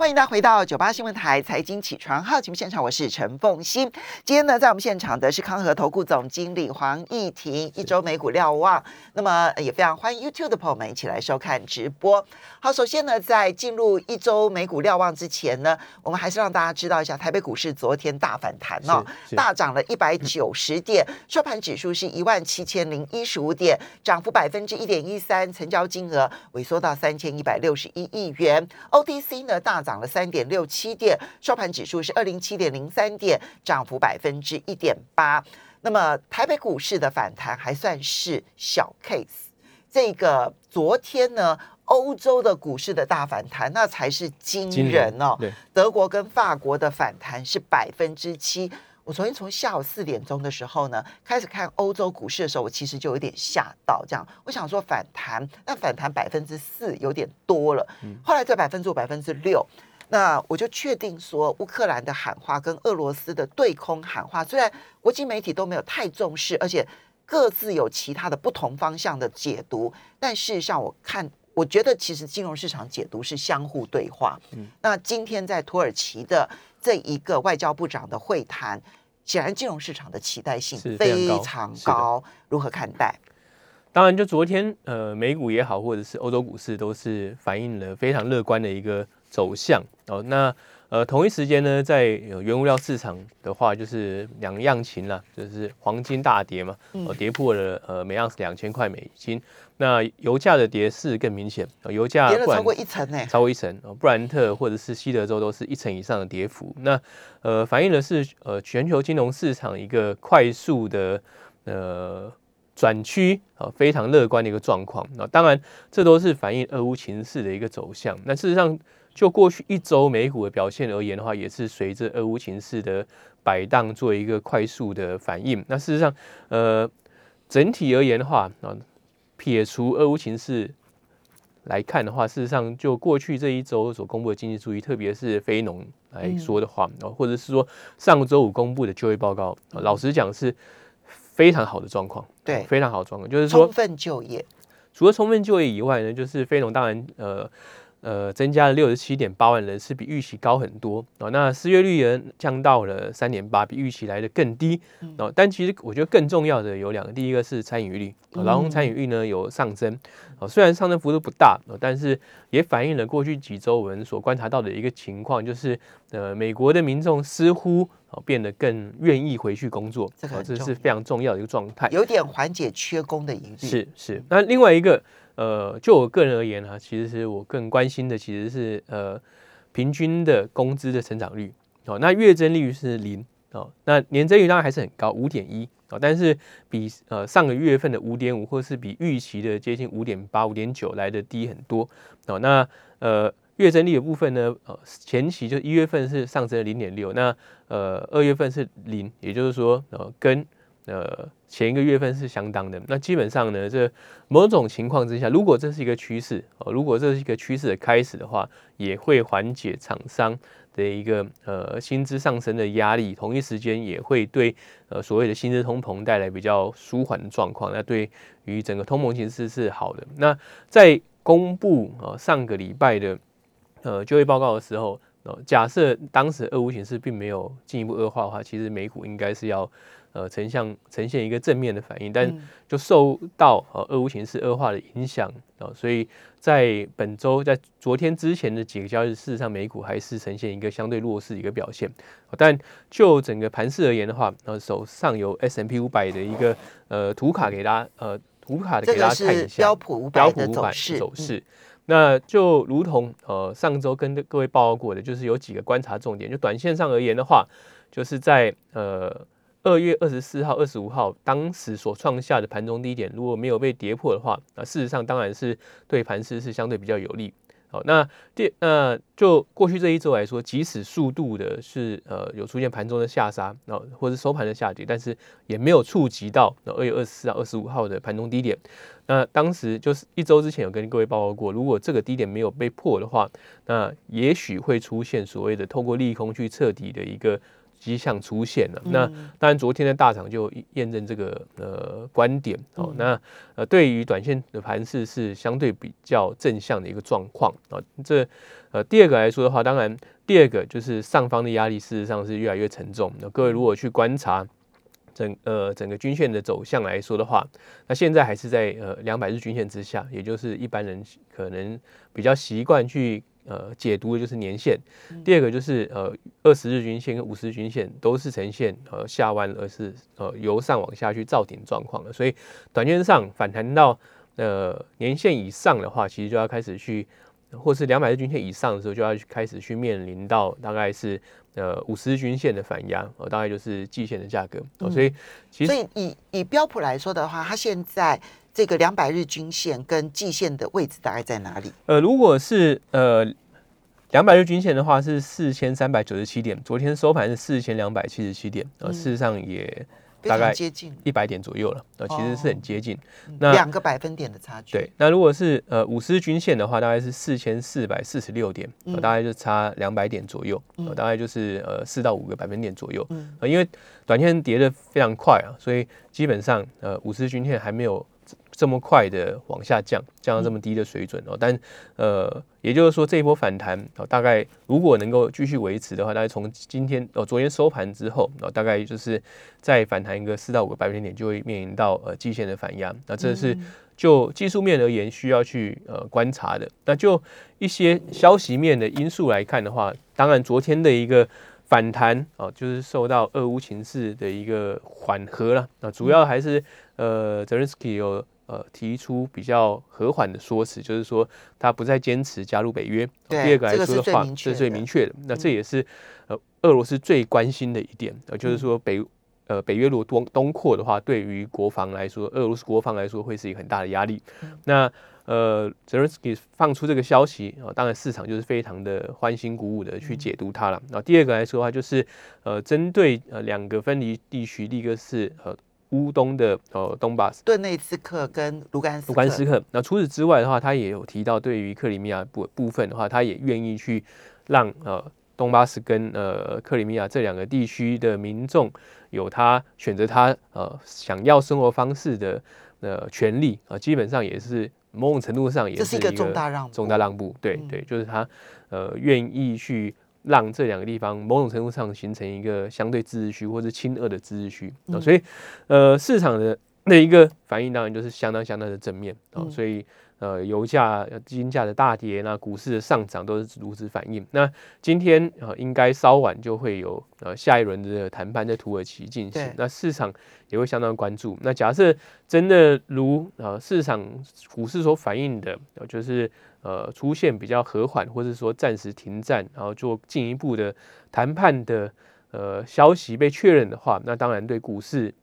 欢迎大家回到九八新闻台财经起床号节目现场，我是陈凤欣。今天呢，在我们现场的是康和投顾总经理黄义婷。一周美股瞭望，那么也非常欢迎 YouTube 的朋友们一起来收看直播。好，首先呢，在进入一周美股瞭望之前呢，我们还是让大家知道一下，台北股市昨天大反弹哦，大涨了一百九十点，收盘指数是一万七千零一十五点，涨幅百分之一点一三，成交金额萎缩到三千一百六十一亿元。OTC 呢大。涨了三点六七点，收盘指数是二零七点零三点，涨幅百分之一点八。那么台北股市的反弹还算是小 case，这个昨天呢，欧洲的股市的大反弹那才是惊人哦。德国跟法国的反弹是百分之七。我昨天从下午四点钟的时候呢，开始看欧洲股市的时候，我其实就有点吓到。这样，我想说反弹，那反弹百分之四有点多了。后来在百分之五、百分之六，那我就确定说，乌克兰的喊话跟俄罗斯的对空喊话，虽然国际媒体都没有太重视，而且各自有其他的不同方向的解读，但事实上，我看我觉得其实金融市场解读是相互对话。嗯那今天在土耳其的这一个外交部长的会谈。显然，金融市场的期待性非常高，如何看待？当然，就昨天，呃，美股也好，或者是欧洲股市，都是反映了非常乐观的一个走向哦。那呃，同一时间呢，在原物料市场的话，就是两样情了，就是黄金大跌嘛，呃，跌破了呃每盎司两千块美金。那油价的跌势更明显，油价跌了超过一成呢，超过一成。布兰特或者是西德州都是一成以上的跌幅。那呃，反映的是呃全球金融市场一个快速的呃转趋啊，非常乐观的一个状况。那当然，这都是反映俄乌情势的一个走向。那事实上，就过去一周美股的表现而言的话，也是随着俄乌情势的摆荡做一个快速的反应。那事实上，呃，整体而言的话，啊，撇除俄乌情势来看的话，事实上就过去这一周所公布的经济数据，特别是非农来说的话，或者是说上周五公布的就业报告，老实讲是非常好的状况，对，非常好的状况，就是说充分就业。除了充分就业以外呢，就是非农当然呃。呃，增加了六十七点八万人，是比预期高很多哦。那失业率也降到了三点八，比预期来的更低哦。但其实我觉得更重要的有两个，第一个是参与率，劳动参与率呢有上升哦。虽然上升幅度不大哦，但是也反映了过去几周我们所观察到的一个情况，就是呃，美国的民众似乎哦变得更愿意回去工作，这个这是非常重要的一个状态，有点缓解缺工的疑虑。是是，那另外一个。呃，就我个人而言呢，其实是我更关心的其实是呃平均的工资的成长率哦。那月增率是零哦，那年增率当然还是很高，五点一哦，但是比呃上个月份的五点五，或是比预期的接近五点八、五点九来的低很多哦。那呃月增率的部分呢，呃前期就一月份是上升了零点六，那呃二月份是零，也就是说呃跟呃，前一个月份是相当的。那基本上呢，这某种情况之下，如果这是一个趋势哦，如果这是一个趋势的开始的话，也会缓解厂商的一个呃薪资上升的压力。同一时间也会对呃所谓的薪资通膨带来比较舒缓的状况。那对于整个通膨形势是好的。那在公布呃上个礼拜的呃就业报告的时候，假设当时俄乌形势并没有进一步恶化的话，其实美股应该是要。呃，呈现呈现一个正面的反应，但就受到呃俄乌形势恶化的影响啊，所以在本周在昨天之前的几个交易日，事实上美股还是呈现一个相对弱势的一个表现。但就整个盘势而言的话，呃，手上有 S M P 五百的一个呃图卡给大家，呃图卡的给大家看一下标普五百的走势。那就如同呃上周跟各位报告过的，就是有几个观察重点。就短线上而言的话，就是在呃。二月二十四号、二十五号，当时所创下的盘中低点，如果没有被跌破的话，那事实上当然是对盘势是相对比较有利。好，那第那就过去这一周来说，即使速度的是呃有出现盘中的下杀，那或者收盘的下跌，但是也没有触及到那二月二十四号、二十五号的盘中低点。那当时就是一周之前有跟各位报告过，如果这个低点没有被破的话，那也许会出现所谓的透过利空去彻底的一个。迹象出现了。那当然，昨天的大涨就验证这个呃观点哦。那呃，对于短线的盘势是相对比较正向的一个状况啊。这呃第二个来说的话，当然第二个就是上方的压力事实上是越来越沉重。那各位如果去观察。整呃整个均线的走向来说的话，那现在还是在呃两百日均线之下，也就是一般人可能比较习惯去呃解读的就是年线。第二个就是呃二十日均线跟五十日均线都是呈现呃下弯，而是呃由上往下去造顶状况的。所以短线上反弹到呃年线以上的话，其实就要开始去，或是两百日均线以上的时候，就要开始去面临到大概是。呃，五十日均线的反压，呃，大概就是季线的价格，哦，所以其实，所以以以标普来说的话，它现在这个两百日均线跟季线的位置大概在哪里？呃，如果是呃两百日均线的话，是四千三百九十七点，昨天收盘是四千两百七十七点，呃，事实上也。大概接近一百点左右了，呃，其实是很接近，那两个百分点的差距。对，那如果是呃五十均线的话，大概是四千四百四十六点，大概就差两百点左右，大概就是呃四到五个百分点左右。嗯，因为短线跌的非常快啊，所以基本上呃五十均线还没有。这么快的往下降，降到这么低的水准哦，但呃，也就是说这一波反弹哦，大概如果能够继续维持的话，大概从今天哦，昨天收盘之后哦，大概就是再反弹一个四到五个百分点，就会面临到呃季线的反压。那这是就技术面而言需要去呃观察的。那就一些消息面的因素来看的话，当然昨天的一个反弹哦，就是受到俄乌情势的一个缓和了。那主要还是呃泽连斯基有。呃，提出比较和缓的说辞，就是说他不再坚持加入北约。第二个来说的话，这是最明确的。那这也是呃俄罗斯最关心的一点，呃，就是说北呃北约如果东东扩的话，对于国防来说，俄罗斯国防来说会是一个很大的压力。那呃泽连斯基放出这个消息啊，当然市场就是非常的欢欣鼓舞的去解读它了。那第二个来说的话，就是呃针对呃两个分离地区，第一个是呃。乌东的呃东巴斯、顿内斯克跟卢甘斯卢甘斯克。那除此之外的话，他也有提到，对于克里米亚部部分的话，他也愿意去让呃东巴斯跟呃克里米亚这两个地区的民众有他选择他呃想要生活方式的呃权利啊，基本上也是某种程度上也是一个重大让重大让步。对对，就是他呃愿意去。让这两个地方某种程度上形成一个相对自治区或者亲俄的自治区啊，所以呃市场的那一个反应当然就是相当相当的正面啊，所以呃油价、金价的大跌，那股市的上涨都是如此反应。那今天啊应该稍晚就会有呃下一轮的谈判在土耳其进行，那市场也会相当关注。那假设真的如啊市场股市所反映的，就是。呃，出现比较和缓，或者说暂时停战，然后做进一步的谈判的呃消息被确认的话，那当然对股市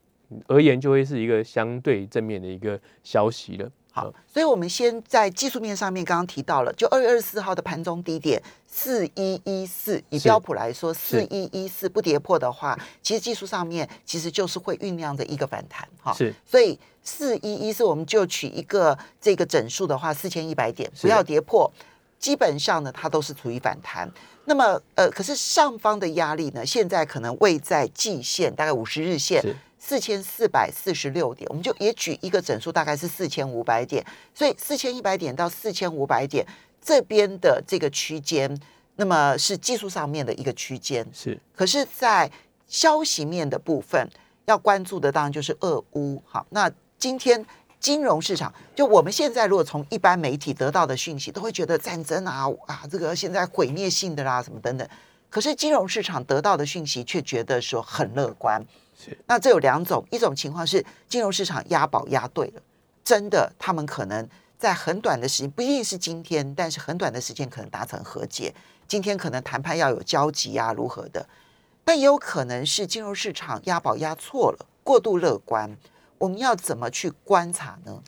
而言就会是一个相对正面的一个消息了。好，所以我们先在技术面上面刚刚提到了，就二月二十四号的盘中低点四一一四，以标普来说，四一一四不跌破的话，其实技术上面其实就是会酝酿着一个反弹。哈，是，所以。四一一四，我们就取一个这个整数的话，四千一百点，不要跌破，基本上呢，它都是处于反弹。那么，呃，可是上方的压力呢，现在可能位在季线，大概五十日线，四千四百四十六点，我们就也举一个整数，大概是四千五百点。所以四千一百点到四千五百点这边的这个区间，那么是技术上面的一个区间。是，可是，在消息面的部分，要关注的当然就是俄乌。好，那。今天金融市场，就我们现在如果从一般媒体得到的讯息，都会觉得战争啊啊，这个现在毁灭性的啦，什么等等。可是金融市场得到的讯息却觉得说很乐观。是，那这有两种，一种情况是金融市场押宝押对了，真的，他们可能在很短的时间，不一定是今天，但是很短的时间可能达成和解。今天可能谈判要有交集啊，如何的？但也有可能是金融市场押宝押错了，过度乐观。我们要怎么去观察呢？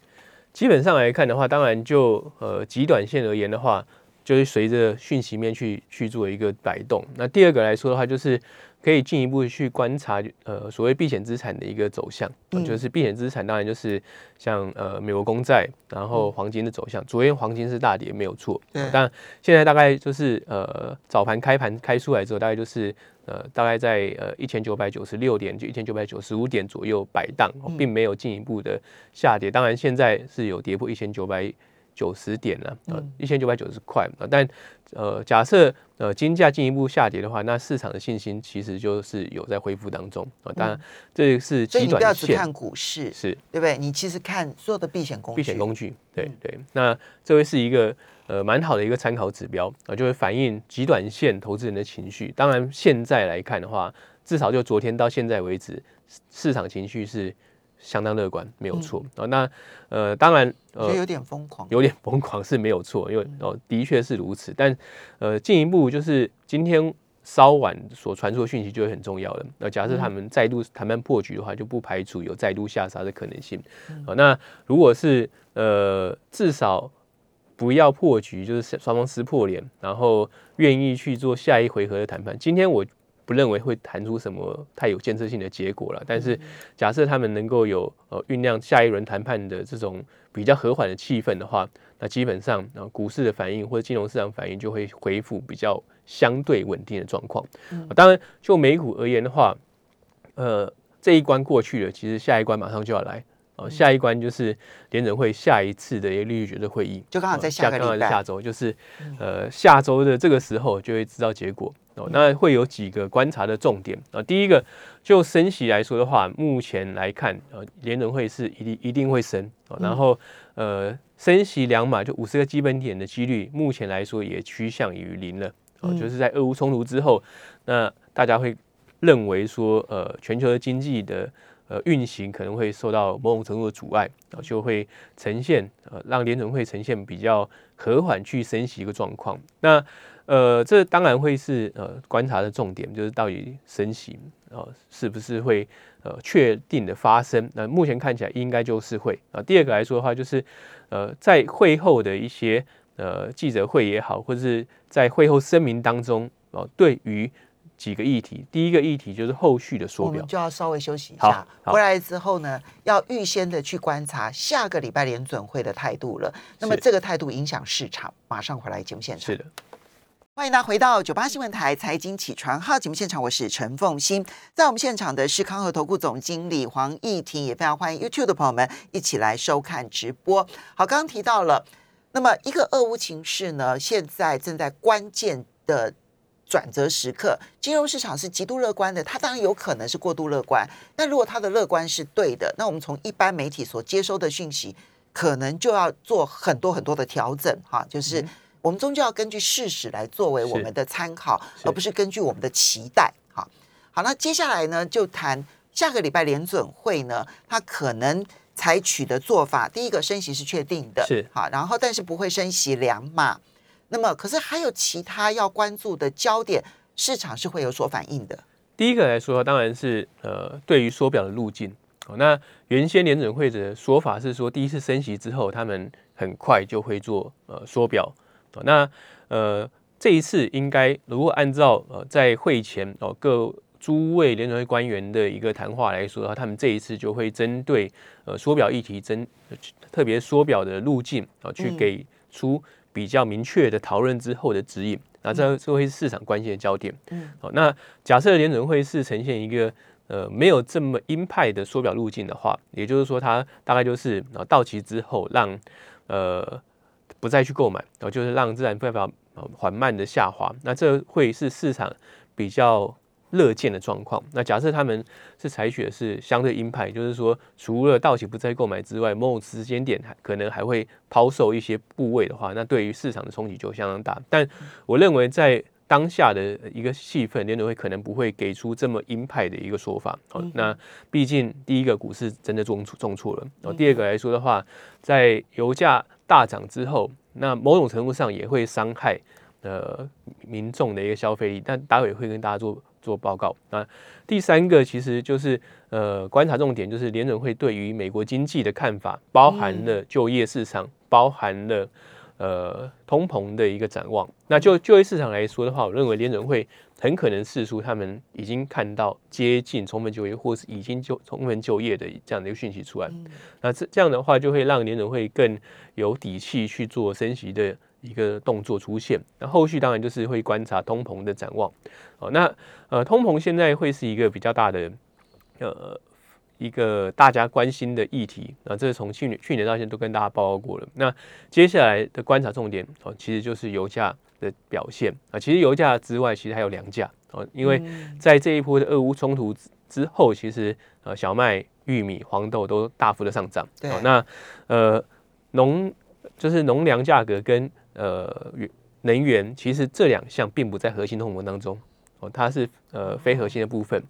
基本上来看的话，当然就呃极短线而言的话，就是随着讯息面去去做一个摆动。那第二个来说的话，就是可以进一步去观察呃所谓避险资产的一个走向，就是避险资产当然就是像呃美国公债，然后黄金的走向。昨天黄金是大跌没有错，但现在大概就是呃早盘开盘开出来之后，大概就是呃大概在呃一千九百九十六点就一千九百九十五点左右摆荡，并没有进一步的下跌。当然现在是有跌破一千九百。九十点了，呃，一千九百九十块啊，但呃，假设呃金价进一步下跌的话，那市场的信心其实就是有在恢复当中啊。当然，这是所以你不要只看股市，是对不对？你其实看所有的避险工具，避险工具，对对。那这会是一个呃蛮好的一个参考指标啊，就会反映极短线投资人的情绪。当然，现在来看的话，至少就昨天到现在为止，市场情绪是。相当乐观，没有错啊。那呃，当然，呃，有点疯狂，有点疯狂是没有错，因为哦，的确是如此。但呃，进一步就是今天稍晚所传出的讯息就会很重要了。那假设他们再度谈判破局的话，就不排除有再度下杀的可能性啊。那如果是呃，至少不要破局，就是双方撕破脸，然后愿意去做下一回合的谈判。今天我。不认为会谈出什么太有建设性的结果了。但是，假设他们能够有呃酝酿下一轮谈判的这种比较和缓的气氛的话，那基本上啊股市的反应或者金融市场反应就会恢复比较相对稳定的状况。当然，就美股而言的话，呃这一关过去了，其实下一关马上就要来。哦，下一关就是联准会下一次的一个利率决策会议，就刚好在下个礼拜，下周就是呃下周的这个时候就会知道结果。哦，那会有几个观察的重点啊。第一个，就升息来说的话，目前来看，呃，联准会是一定一定会升。然后，呃，升息两码就五十个基本点的几率，目前来说也趋向于零了。哦，就是在俄乌冲突之后，那大家会认为说，呃，全球的经济的呃运行可能会受到某种程度的阻碍，然后就会呈现呃让联准会呈现比较和缓去升息一个状况。那呃，这当然会是呃观察的重点，就是到底升息啊是不是会呃确定的发生？那目前看起来应该就是会啊。第二个来说的话，就是呃在会后的一些呃记者会也好，或者是在会后声明当中哦，对于几个议题，第一个议题就是后续的缩表，就要稍微休息一下。回来之后呢，要预先的去观察下个礼拜联准会的态度了。那么这个态度影响市场，马上回来节目现场。是的。欢迎大家回到九八新闻台财经起床号节目现场，我是陈凤欣，在我们现场的是康和投顾总经理黄义婷，也非常欢迎 YouTube 的朋友们一起来收看直播。好，刚刚提到了，那么一个俄乌情势呢，现在正在关键的转折时刻，金融市场是极度乐观的，它当然有可能是过度乐观。那如果它的乐观是对的，那我们从一般媒体所接收的讯息，可能就要做很多很多的调整，哈，就是。我们终究要根据事实来作为我们的参考，而不是根据我们的期待。哈，好，那接下来呢，就谈下个礼拜联准会呢，它可能采取的做法。第一个升息是确定的，是好，然后但是不会升息两码。那么，可是还有其他要关注的焦点，市场是会有所反应的。第一个来说，当然是呃，对于缩表的路径。哦，那原先联准会的说法是说，第一次升息之后，他们很快就会做呃缩表。那呃，这一次应该如果按照呃在会前哦各诸位联准会官员的一个谈话来说他们这一次就会针对呃缩表议题，针特别缩表的路径啊，去给出比较明确的讨论之后的指引。那这这会是市场关心的焦点。嗯，好，那假设联准会是呈现一个呃没有这么鹰派的缩表路径的话，也就是说，它大概就是啊到期之后让呃。不再去购买，然后就是让自然资表缓慢的下滑，那这会是市场比较乐见的状况。那假设他们是采取的是相对鹰派，就是说除了到期不再购买之外，某种时间点还可能还会抛售一些部位的话，那对于市场的冲击就相当大。但我认为在当下的一个气氛，联储会可能不会给出这么鹰派的一个说法。好，那毕竟第一个股市真的重重挫了，哦第二个来说的话，在油价。大涨之后，那某种程度上也会伤害呃民众的一个消费力，但待会会跟大家做做报告。那第三个其实就是呃观察重点，就是联准会对于美国经济的看法，包含了就业市场，包含了呃通膨的一个展望。那就就业市场来说的话，我认为联准会很可能试出他们已经看到接近充分就业或是已经就充分就业的这样的一个讯息出来。那这这样的话，就会让联准会更有底气去做升息的一个动作出现。那后续当然就是会观察通膨的展望。哦，那呃，通膨现在会是一个比较大的呃。一个大家关心的议题啊，这是从去年去年到现在都跟大家报告过了。那接下来的观察重点哦，其实就是油价的表现啊。其实油价之外，其实还有粮价哦，因为在这一波的俄乌冲突之后，其实呃小麦、玉米、黄豆都大幅的上涨。对，那呃农就是农粮价格跟呃能源，其实这两项并不在核心通膨当中。哦，它是呃非核心的部分，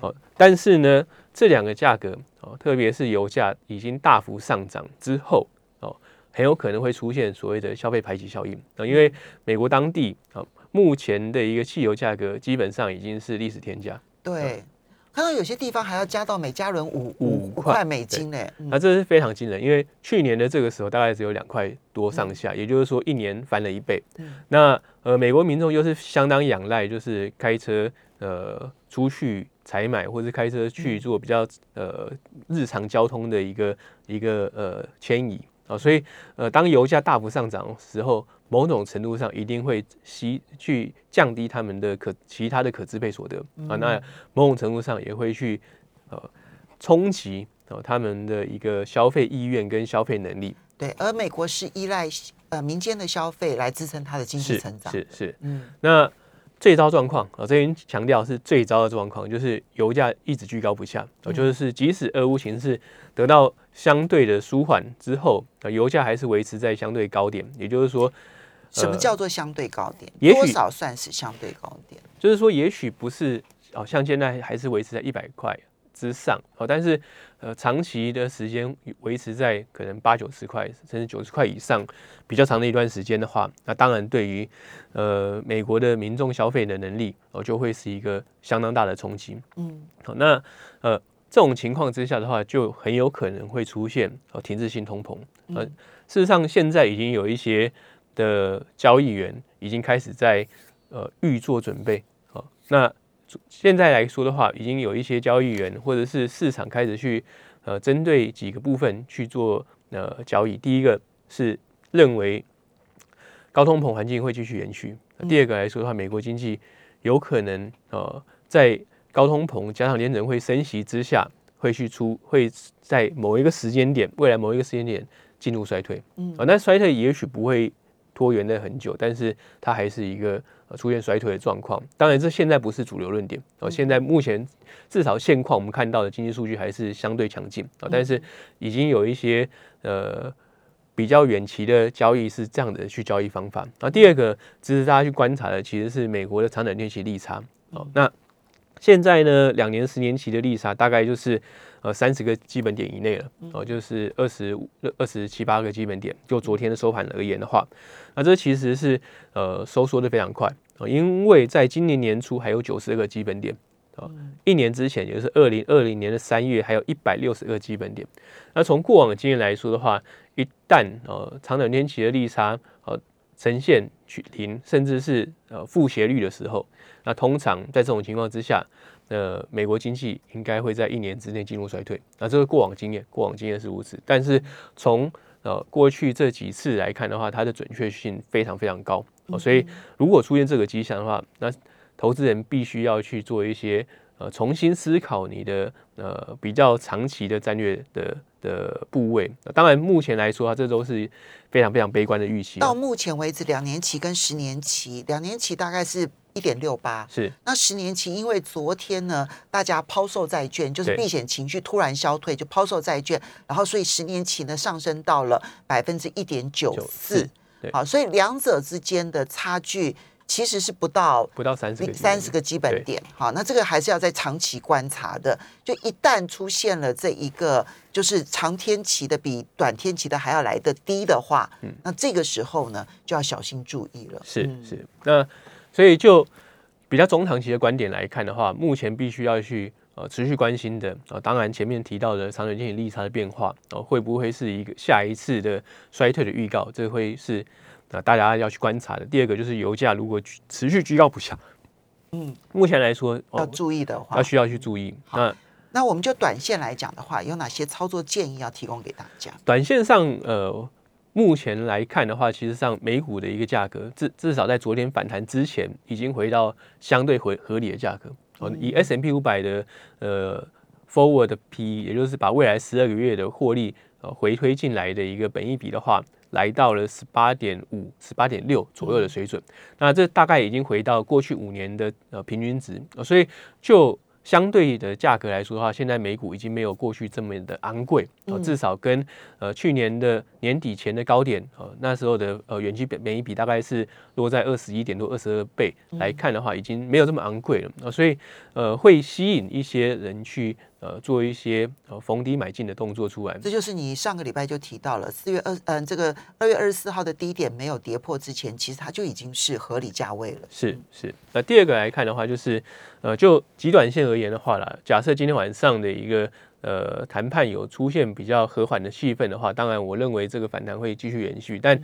哦，但是呢，这两个价格哦，特别是油价已经大幅上涨之后，哦，很有可能会出现所谓的消费排挤效应。啊，因为美国当地啊，目前的一个汽油价格基本上已经是历史天价，对。看到有些地方还要加到每加仑五五块美金呢，那这是非常惊人，因为去年的这个时候大概只有两块多上下，也就是说一年翻了一倍。那呃，美国民众又是相当仰赖，就是开车呃出去采买，或者是开车去做比较呃日常交通的一个一个呃迁移啊，所以呃当油价大幅上涨时候。某种程度上一定会吸去降低他们的可其他的可支配所得啊，那某种程度上也会去呃冲击哦他们的一个消费意愿跟消费能力。对，而美国是依赖呃民间的消费来支撑它的经济成长。是是，嗯，那最糟状况啊，这边强调是最糟的状况，就是油价一直居高不下，哦，就是即使俄乌形势得到相对的舒缓之后，啊，油价还是维持在相对高点，也就是说。什么叫做相对高点？多少算是相对高点？就是说，也许不是哦，像现在还是维持在一百块之上好，但是呃，长期的时间维持在可能八九十块甚至九十块以上，比较长的一段时间的话，那当然对于呃美国的民众消费的能力哦，就会是一个相当大的冲击。嗯，好，那呃这种情况之下的话，就很有可能会出现哦停滞性通膨。呃，事实上现在已经有一些。的交易员已经开始在呃预做准备啊。那现在来说的话，已经有一些交易员或者是市场开始去呃针对几个部分去做呃交易。第一个是认为高通膨环境会继续延续。第二个来说的话，美国经济有可能呃在高通膨加上联准会升息之下，会去出会在某一个时间点，未来某一个时间点进入衰退。嗯啊，那衰退也许不会。拖延的很久，但是它还是一个出现衰退的状况。当然，这现在不是主流论点哦。现在目前至少现况，我们看到的经济数据还是相对强劲啊。但是已经有一些呃比较远期的交易是这样的去交易方法。那第二个值得大家去观察的，其实是美国的长短天期利差哦。那现在呢，两年、十年期的利差大概就是呃三十个基本点以内了哦，就是二十五、二十七八个基本点。就昨天的收盘而言的话，那这其实是呃收缩的非常快啊，因为在今年年初还有九十二个基本点啊，一年之前也就是二零二零年的三月还有一百六十个基本点。那从过往的经验来说的话，一旦呃长短天期的利差呃呈现趋零，甚至是呃负斜率的时候。那通常在这种情况之下，呃，美国经济应该会在一年之内进入衰退。那这个过往经验，过往经验是如此。但是从呃过去这几次来看的话，它的准确性非常非常高。所以如果出现这个迹象的话，那投资人必须要去做一些呃重新思考你的呃比较长期的战略的的部位。当然目前来说啊，这都是非常非常悲观的预期。到目前为止，两年期跟十年期，两年期大概是。一点六八。是。那十年期，因为昨天呢，大家抛售债券，就是避险情绪突然消退，就抛售债券，然后所以十年期呢上升到了百分之一点九四，好，所以两者之间的差距其实是不到不到三十三十个基本点，好，那这个还是要在长期观察的，就一旦出现了这一个就是长天期的比短天期的还要来的低的话，嗯，那这个时候呢就要小心注意了，是是。那。所以，就比较中长期的观点来看的话，目前必须要去呃持续关心的啊，当然前面提到的长短经济利差的变化，哦，会不会是一个下一次的衰退的预告？这会是那大家要去观察的。第二个就是油价如果持续居高不下，嗯，目前来说要注意的话，要需要去注意。那那我们就短线来讲的话，有哪些操作建议要提供给大家？短线上，呃，目前来看的话，其实上美股的一个价格，至至少在昨天反弹之前，已经回到相对回合理的价格。哦，以 S M P 五百的呃 Forward P，也就是把未来十二个月的获利呃回推进来的一个本益比的话。来到了十八点五、十八点六左右的水准，那这大概已经回到过去五年的呃平均值，所以就。相对的价格来说的话，现在美股已经没有过去这么的昂贵啊，至少跟呃去年的年底前的高点呃那时候的呃远期每一比大概是落在二十一点多二十二倍来看的话，已经没有这么昂贵了。啊，所以呃会吸引一些人去呃做一些呃逢低买进的动作出来。这就是你上个礼拜就提到了四月二嗯这个二月二十四号的低点没有跌破之前，其实它就已经是合理价位了。是是，那第二个来看的话就是。呃，就极短线而言的话啦，假设今天晚上的一个呃谈判有出现比较和缓的气氛的话，当然我认为这个反弹会继续延续，但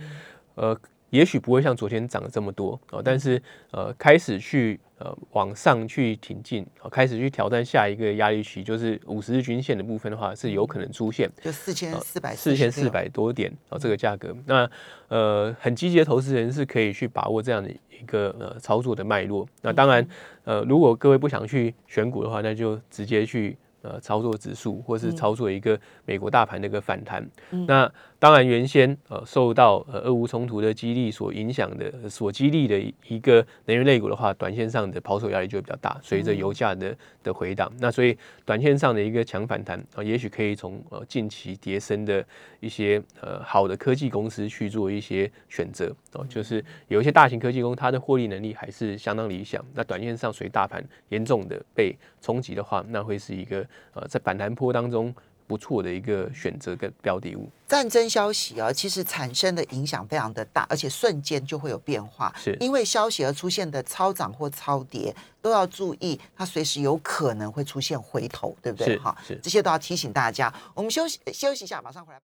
呃。也许不会像昨天涨了这么多哦，但是呃开始去呃往上去挺进，开始去挑战下一个压力区，就是五十日均线的部分的话，是有可能出现，就四千四百四千四百多点哦，这个价格，那呃很积极的投资人是可以去把握这样的一个呃操作的脉络。那当然呃如果各位不想去选股的话，那就直接去。呃，操作指数或是操作一个美国大盘的一个反弹，那当然原先呃受到呃俄乌冲突的激励所影响的，所激励的一个能源类股的话，短线上的抛售压力就会比较大，随着油价的的回档，那所以短线上的一个强反弹啊，也许可以从呃近期跌升的一些呃好的科技公司去做一些选择哦，就是有一些大型科技公司，它的获利能力还是相当理想，那短线上随大盘严重的被冲击的话，那会是一个。呃，在反弹坡当中不错的一个选择跟标的物。战争消息啊，其实产生的影响非常的大，而且瞬间就会有变化。是因为消息而出现的超涨或超跌，都要注意，它随时有可能会出现回头，对不对？哈，是这些都要提醒大家。我们休息休息一下，马上回来。